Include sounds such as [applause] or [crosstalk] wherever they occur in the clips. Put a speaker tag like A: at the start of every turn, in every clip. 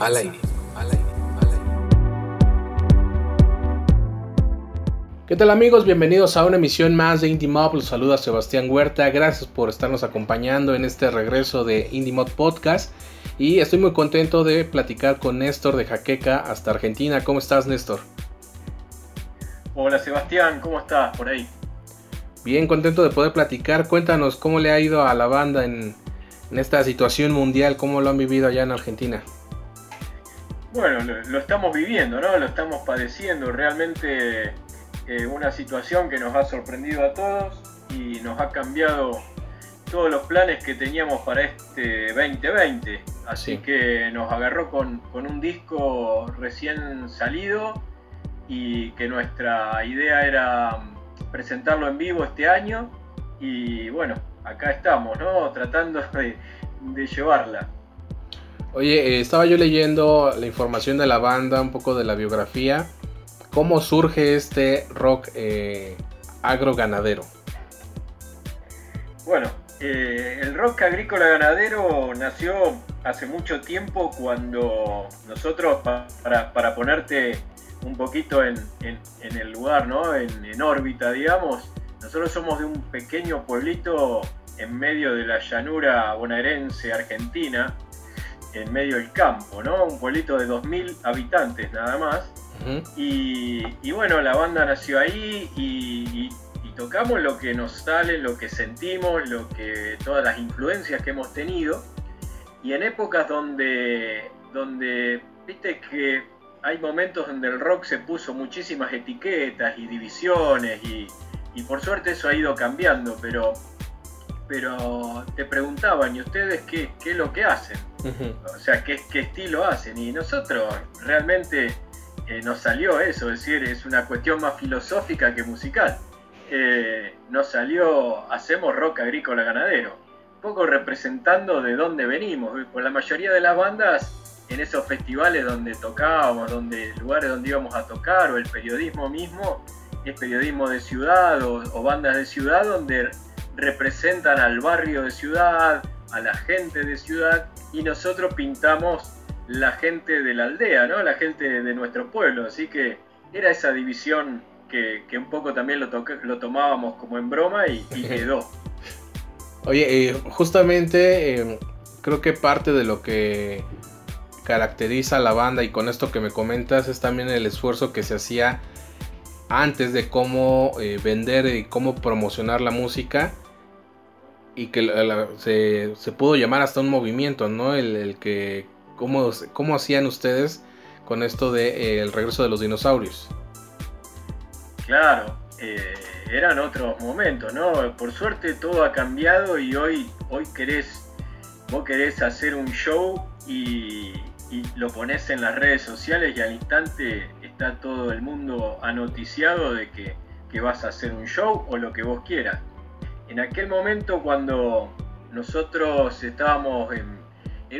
A: Al aire. ¿Qué tal amigos? Bienvenidos a una emisión más de Indie Mob. Los saluda Sebastián Huerta. Gracias por estarnos acompañando en este regreso de Indie Mob Podcast. Y estoy muy contento de platicar con Néstor de Jaqueca hasta Argentina. ¿Cómo estás, Néstor?
B: Hola Sebastián, ¿cómo estás por ahí?
A: Bien, contento de poder platicar. Cuéntanos cómo le ha ido a la banda en, en esta situación mundial, cómo lo han vivido allá en Argentina.
B: Bueno, lo, lo estamos viviendo, ¿no? Lo estamos padeciendo. Realmente eh, una situación que nos ha sorprendido a todos y nos ha cambiado todos los planes que teníamos para este 2020. Así
A: Sí.
B: que nos agarró con, con un disco recién salido y que nuestra idea era presentarlo en vivo este año. Y bueno, acá estamos, ¿no? Tratando de, de llevarla.
A: Oye, eh, estaba yo leyendo la información de la banda, un poco de la biografía. ¿Cómo surge este rock eh, agroganadero?
B: Bueno, eh, el rock agrícola ganadero nació hace mucho tiempo cuando nosotros, pa- para, ponerte un poquito en el lugar, ¿no? En, en órbita, digamos, nosotros somos de un pequeño pueblito en medio de la llanura bonaerense argentina, en medio del campo, ¿no? Un pueblito de 2.000 habitantes nada más. Y, y bueno, la banda nació ahí y, y- y tocamos lo que nos sale, lo que sentimos, lo que todas las influencias que hemos tenido. Y en épocas donde, donde viste que hay momentos donde el rock se puso muchísimas etiquetas y divisiones y, y por suerte eso ha ido cambiando, pero, pero te preguntaban, ¿y ustedes qué, qué es lo que hacen? O sea, qué, qué estilo hacen. Y nosotros realmente eh, nos salió eso, es decir, es una cuestión más filosófica que musical. Eh, nos salió, hacemos rock agrícola ganadero, un poco representando de dónde venimos. Por la mayoría de las bandas, en esos festivales donde tocábamos, donde lugares donde íbamos a tocar, o el periodismo mismo, es periodismo de ciudad o, o bandas de ciudad donde representan al barrio de ciudad, a la gente de ciudad, y nosotros pintamos la gente de la aldea, ¿no? La gente de nuestro pueblo. Así que era esa división que, que un poco también lo, toque- lo tomábamos como en broma y, y [laughs] quedó.
A: Oye, eh, justamente eh, creo que parte de lo que caracteriza a la banda y con esto que me comentas es también el esfuerzo que se hacía antes de cómo eh, vender y cómo promocionar la música y que se, pudo llamar hasta un movimiento, ¿no? El, que cómo, cómo hacían ustedes con esto de eh, regreso de los dinosaurios.
B: Claro, eh, eran otros momentos, ¿no? Por suerte todo ha cambiado y hoy, hoy querés, vos querés hacer un show y, y lo pones en las redes sociales y al instante está todo el mundo anoticiado de que, que vas a hacer un show o lo que vos quieras. En aquel momento cuando nosotros estábamos en,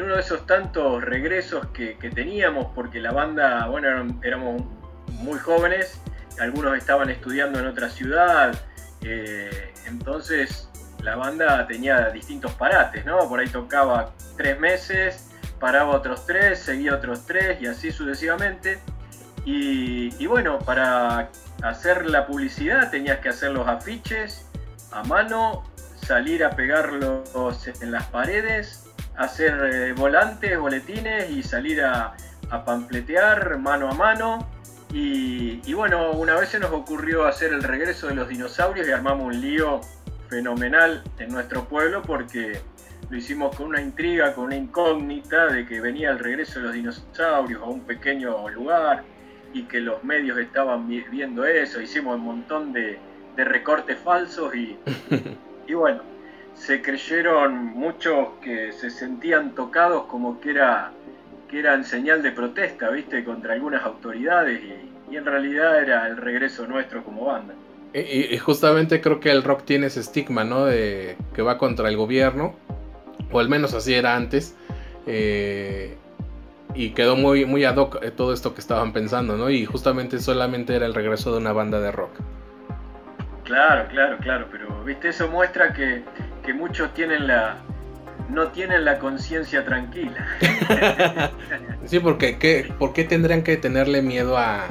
B: uno de esos tantos regresos que, teníamos, porque la banda, bueno, éramos muy jóvenes, algunos estaban estudiando en otra ciudad, eh, entonces la banda tenía distintos parates, ¿no? Por ahí tocaba tres meses, paraba otros tres, seguía otros tres y así sucesivamente. Y, y bueno, para hacer la publicidad tenías que hacer los afiches a mano, salir a pegarlos en las paredes, hacer eh, volantes, boletines y salir a, a panfletear mano a mano. Y, y bueno, una vez se nos ocurrió hacer el regreso de los dinosaurios y armamos un lío fenomenal en nuestro pueblo porque lo hicimos con una intriga, con una incógnita de que venía el regreso de los dinosaurios a un pequeño lugar y que los medios estaban vi- viendo eso. Hicimos un montón de, de recortes falsos y, [laughs] y bueno, se creyeron muchos que se sentían tocados como que era que eran señal de protesta, viste, contra algunas autoridades y, en realidad era el regreso nuestro como banda.
A: Y, justamente creo que el rock tiene ese estigma, ¿no? De que va contra el gobierno, o al menos así era antes. Eh, y quedó muy, muy ad hoc eh, todo esto que estaban pensando, ¿no? Y justamente solamente era el regreso de una banda de rock.
B: Claro, claro, claro, pero viste, eso muestra que, que muchos tienen la, no tienen la conciencia tranquila. [laughs]
A: sí, porque ¿qué, ¿por qué tendrían que tenerle miedo a,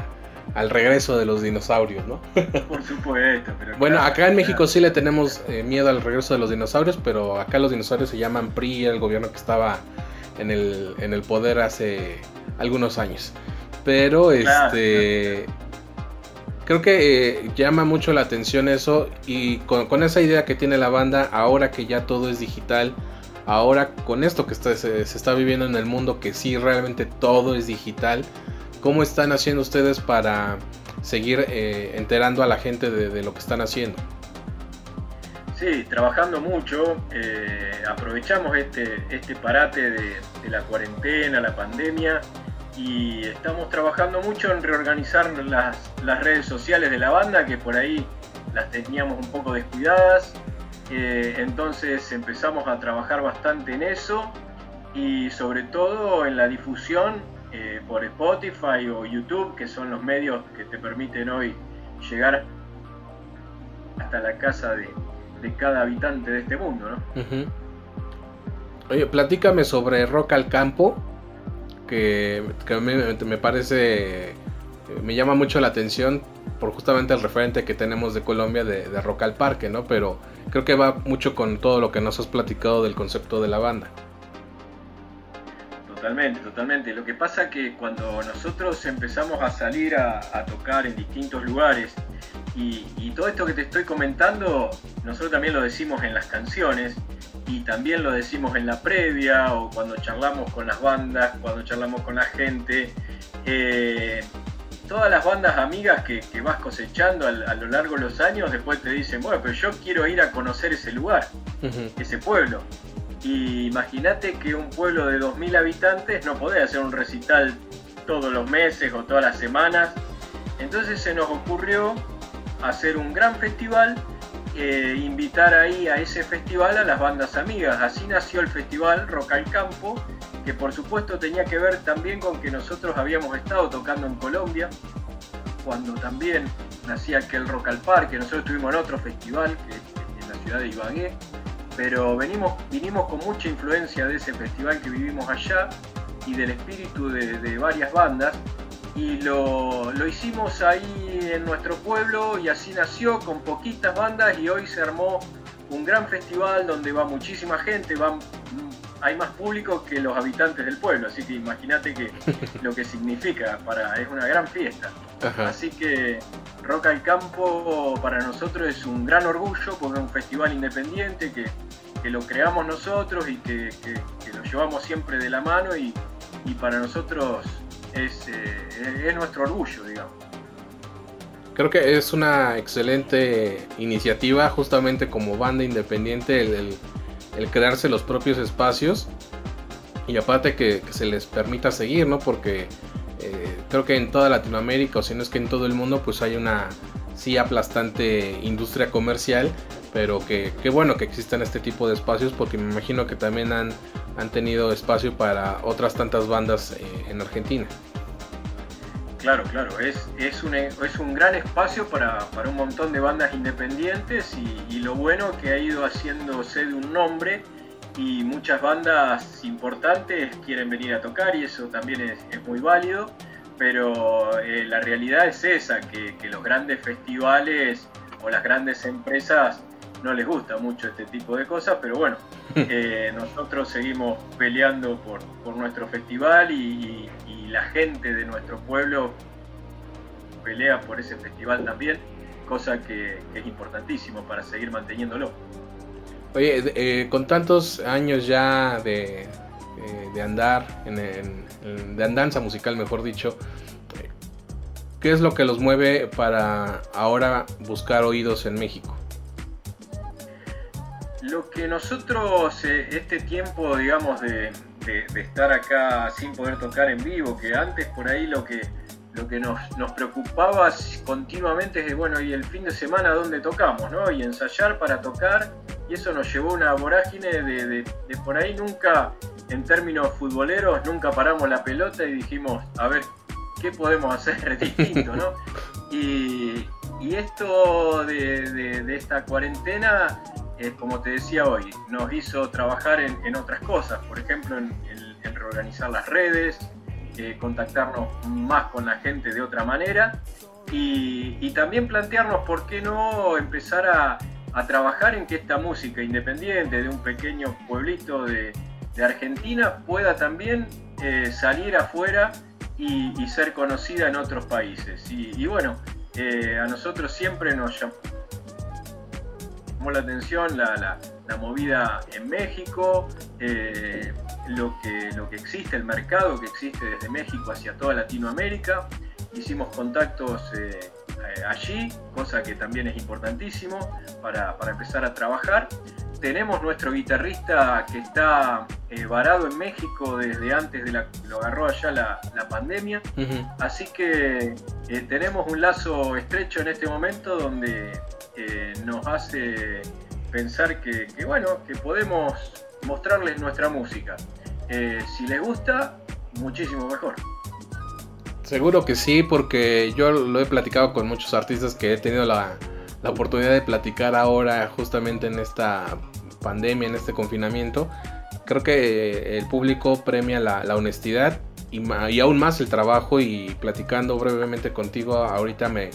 A: al regreso de los dinosaurios, no? [laughs]
B: Por supuesto.
A: Pero bueno, acá en México sí le tenemos eh, miedo al regreso de los dinosaurios, pero acá los dinosaurios se llaman PRI, el gobierno que estaba en el, en el poder hace algunos años. Pero este... Creo que eh, llama mucho la atención eso y con, esa idea que tiene la banda, ahora que ya todo es digital, ahora con esto que se, está viviendo en el mundo, que sí realmente todo es digital, ¿cómo están haciendo ustedes para seguir eh, enterando a la gente de, lo que están haciendo?
B: Sí, trabajando mucho, eh, aprovechamos este, este parate de, la cuarentena, la pandemia, y estamos trabajando mucho en reorganizar las, redes sociales de la banda, que por ahí las teníamos un poco descuidadas. Eh, entonces empezamos a trabajar bastante en eso y sobre todo en la difusión eh, por Spotify o YouTube, que son los medios que te permiten hoy llegar hasta la casa de, cada habitante de este mundo.
A: Oye, platícame sobre Rock al Campo, que, me, me parece, me llama mucho la atención por justamente el referente que tenemos de Colombia de, de, Rock al Parque, ¿no? Pero creo que va mucho con todo lo que nos has platicado del concepto de la banda.
B: Totalmente, totalmente. Lo que pasa que cuando nosotros empezamos a salir a, tocar en distintos lugares y, todo esto que te estoy comentando, nosotros también lo decimos en las canciones y también lo decimos en la previa o cuando charlamos con las bandas, cuando charlamos con la gente. Eh, todas las bandas amigas que, vas cosechando a, lo largo de los años, después te dicen, bueno, pero yo quiero ir a conocer ese lugar, ese pueblo. Y imagínate que un pueblo de 2.000 habitantes no podés hacer un recital todos los meses o todas las semanas. Entonces se nos ocurrió hacer un gran festival, e invitar ahí a ese festival a las bandas amigas. Así nació el festival Rock al Campo, que por supuesto tenía que ver también con que nosotros habíamos estado tocando en Colombia, cuando también nacía aquel Rock al Parque, nosotros estuvimos en otro festival, que en la ciudad de Ibagué, pero venimos, vinimos con mucha influencia de ese festival que vivimos allá y del espíritu de, varias bandas, y lo, lo, hicimos ahí en nuestro pueblo y así nació con poquitas bandas y hoy se armó un gran festival donde va muchísima gente, van hay más público que los habitantes del pueblo, así que imagínate que [laughs] lo que significa para es una gran fiesta. Así que Rock al Campo para nosotros es un gran orgullo porque es un festival independiente que, lo creamos nosotros y que, lo llevamos siempre de la mano y, para nosotros es, eh, es, nuestro orgullo, digamos.
A: Creo que es una excelente iniciativa justamente como banda independiente el el crearse los propios espacios y aparte que, se les permita seguir, ¿no? Porque eh, creo que en toda Latinoamérica, o si no es que en todo el mundo, pues hay una sí aplastante industria comercial, pero que, bueno que existan este tipo de espacios porque me imagino que también han, han tenido espacio para otras tantas bandas eh, en Argentina.
B: Claro, claro, es, es, un, es un gran espacio para, un montón de bandas independientes y, lo bueno que ha ido haciéndose de un nombre y muchas bandas importantes quieren venir a tocar y eso también es, muy válido, pero eh, la realidad es esa, que, los grandes festivales o las grandes empresas no les gusta mucho este tipo de cosas, pero bueno, [laughs] eh, nosotros seguimos peleando por, por nuestro festival y, la gente de nuestro pueblo pelea por ese festival también, cosa que, es importantísimo para seguir manteniéndolo.
A: Oye, eh, con tantos años ya de, eh, de andar, en, de andanza musical, mejor dicho, ¿qué es lo que los mueve para ahora buscar oídos en México?
B: Lo que nosotros, eh, este tiempo, digamos, de, estar acá sin poder tocar en vivo, que antes por ahí lo que, lo que nos, preocupaba continuamente es de, bueno, y el fin de semana dónde tocamos, ¿no? Y ensayar para tocar, y eso nos llevó a una vorágine de, por ahí nunca, en términos futboleros, nunca paramos la pelota y dijimos, a ver, ¿qué podemos hacer distinto, ¿no? [laughs] Y, esto de, esta cuarentena como te decía hoy, nos hizo trabajar en, otras cosas, por ejemplo, en, reorganizar las redes, eh, contactarnos más con la gente de otra manera y, también plantearnos por qué no empezar a, trabajar en que esta música independiente de un pequeño pueblito de, Argentina pueda también eh, salir afuera y, ser conocida en otros países. Y, bueno, eh, a nosotros siempre nos la atención la, movida en México, eh, lo, que, lo que existe, el mercado que existe desde México hacia toda Latinoamérica. Hicimos contactos eh, allí, cosa que también es importantísimo para, empezar a trabajar. Tenemos nuestro guitarrista que está varado en México desde antes de la lo agarró allá la, pandemia. Así que tenemos un lazo estrecho en este momento donde nos hace pensar que, bueno, que podemos mostrarles nuestra música. Eh, si les gusta, muchísimo mejor.
A: Seguro que sí, porque yo lo he platicado con muchos artistas que he tenido la, oportunidad de platicar ahora justamente en esta pandemia, en este confinamiento. Creo que el público premia la, honestidad y, y, aún más el trabajo y platicando brevemente contigo ahorita me,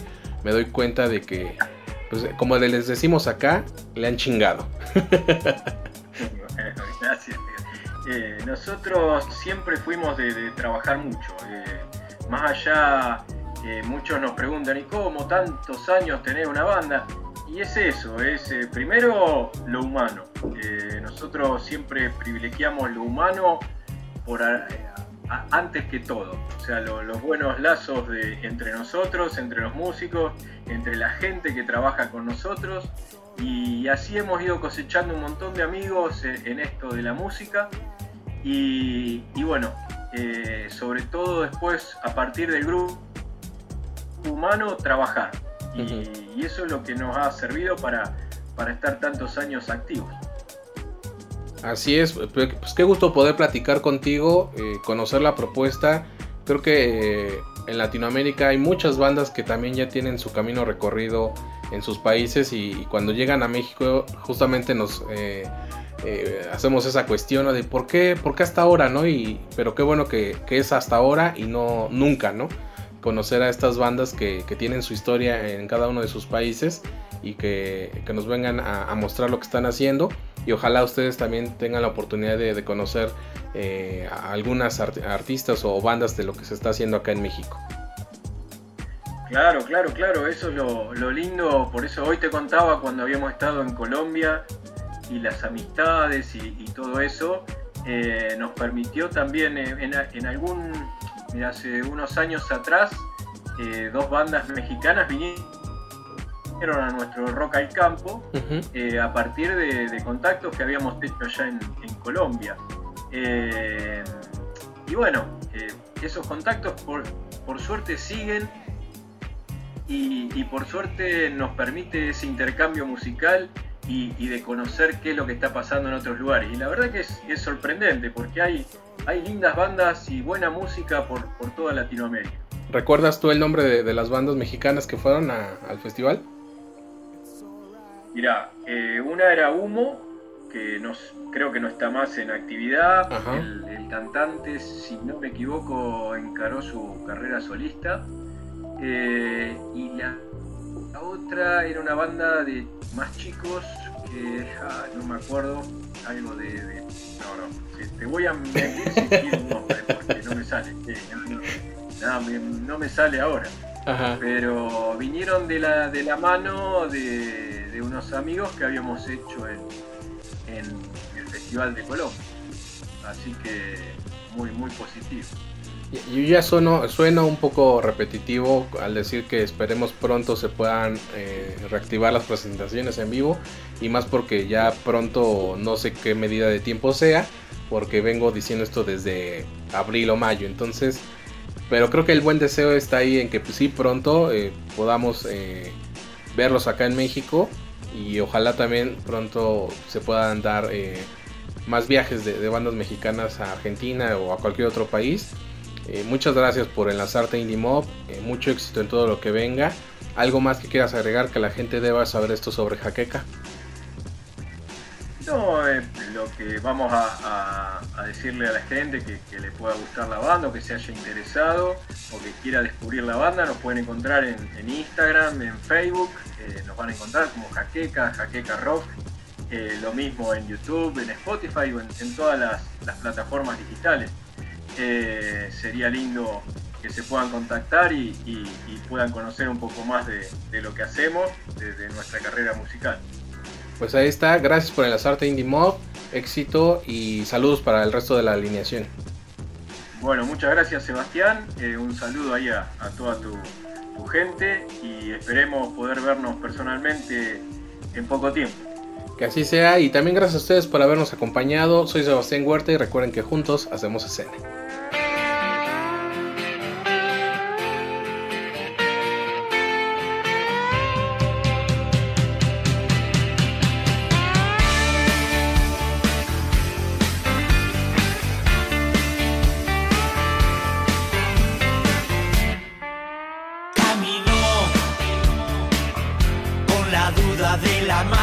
A: me doy cuenta de que pues como les decimos acá, le han chingado. [laughs]
B: Gracias. Eh, nosotros siempre fuimos de, trabajar mucho. Eh, más allá, eh, muchos nos preguntan, ¿y cómo tantos años tener una banda? Y es eso, es primero lo humano. nosotros siempre privilegiamos lo humano por antes que todo. O sea, los buenos lazos de, entre nosotros, entre los músicos, entre la gente que trabaja con nosotros. Y así hemos ido cosechando un montón de amigos en, esto de la música. Y, bueno, eh, sobre todo después, a partir del grupo humano, trabajar. y, eso es lo que nos ha servido para, para estar tantos años activos.
A: Así es, pues qué gusto poder platicar contigo, eh, conocer la propuesta. Creo que eh, en Latinoamérica hay muchas bandas que también ya tienen su camino recorrido en sus países y, cuando llegan a México justamente nos eh, hacemos esa cuestión de por qué, por qué hasta ahora, ¿no? Y, pero qué bueno que, es hasta ahora y no nunca, ¿no? Conocer a estas bandas que, tienen su historia en cada uno de sus países y que, nos vengan a mostrar lo que están haciendo y ojalá ustedes también tengan la oportunidad de, conocer eh, a algunas artistas o bandas de lo que se está haciendo acá en México.
B: Claro, claro, claro, eso es lo, lindo, por eso hoy te contaba cuando habíamos estado en Colombia y las amistades y, todo eso, eh, nos permitió también eh, en, algún, mira, hace unos años atrás, dos bandas mexicanas vinieron a nuestro rock al campo eh, a partir de, contactos que habíamos hecho allá en, Colombia. Eh, y bueno, eh, esos contactos por, por suerte siguen y, por suerte nos permite ese intercambio musical y, de conocer qué es lo que está pasando en otros lugares. Y la verdad que es, sorprendente porque hay, hay lindas bandas y buena música por, toda Latinoamérica.
A: ¿Recuerdas tú el nombre de, las bandas mexicanas que fueron al festival?
B: Mira, eh, una era Humo, que nos, creo que no está más en actividad. El, cantante, si no me equivoco, encaró su carrera solista. Eh, y la, otra era una banda de más chicos que ah, no me acuerdo, algo de. no, no, te voy a mentir si [laughs] un nombre porque no me sale. no, me sale ahora. Pero vinieron de la, de la mano de de unos amigos que habíamos hecho en, el Festival de Colombia. Así que muy, muy positivo.
C: Yo ya sueno, suena un poco repetitivo al decir que esperemos pronto se puedan eh, reactivar las presentaciones en vivo y más porque ya pronto no sé qué medida de tiempo sea porque vengo diciendo esto desde abril o mayo. Entonces pero creo que el buen deseo está ahí en que pues, sí pronto eh, podamos eh, verlos acá en México y ojalá también pronto se puedan dar más viajes de, de bandas mexicanas a Argentina o a cualquier otro país eh, muchas gracias por enlazarte a IndieMob. Eh, mucho éxito en todo lo que venga. ¿Algo más que quieras agregar que la gente deba saber esto sobre Jaqueca?
B: No, eh, lo que vamos a, decirle a la gente que, le pueda gustar la banda o que se haya interesado o que quiera descubrir la banda, nos pueden encontrar en, Instagram, en Facebook, nos van a encontrar como Jaqueca, Jaqueca Rock, lo mismo en YouTube, en Spotify o en, todas las plataformas digitales. Eh, sería lindo que se puedan contactar y, puedan conocer un poco más de, lo que hacemos desde nuestra carrera musical.
C: Pues ahí está, gracias por enlazarte Indie Mob, éxito y saludos para el resto de la alineación.
B: Bueno, muchas gracias Sebastián, eh, un saludo ahí a, toda tu, tu gente y esperemos poder vernos personalmente en poco tiempo.
C: Que así sea y también gracias a ustedes por habernos acompañado. Soy Sebastián Huerta y recuerden que juntos hacemos escena. con la duda de la mano.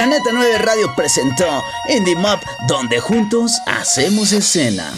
D: Planeta 9 Radio presentó Indie Map, donde juntos hacemos escena.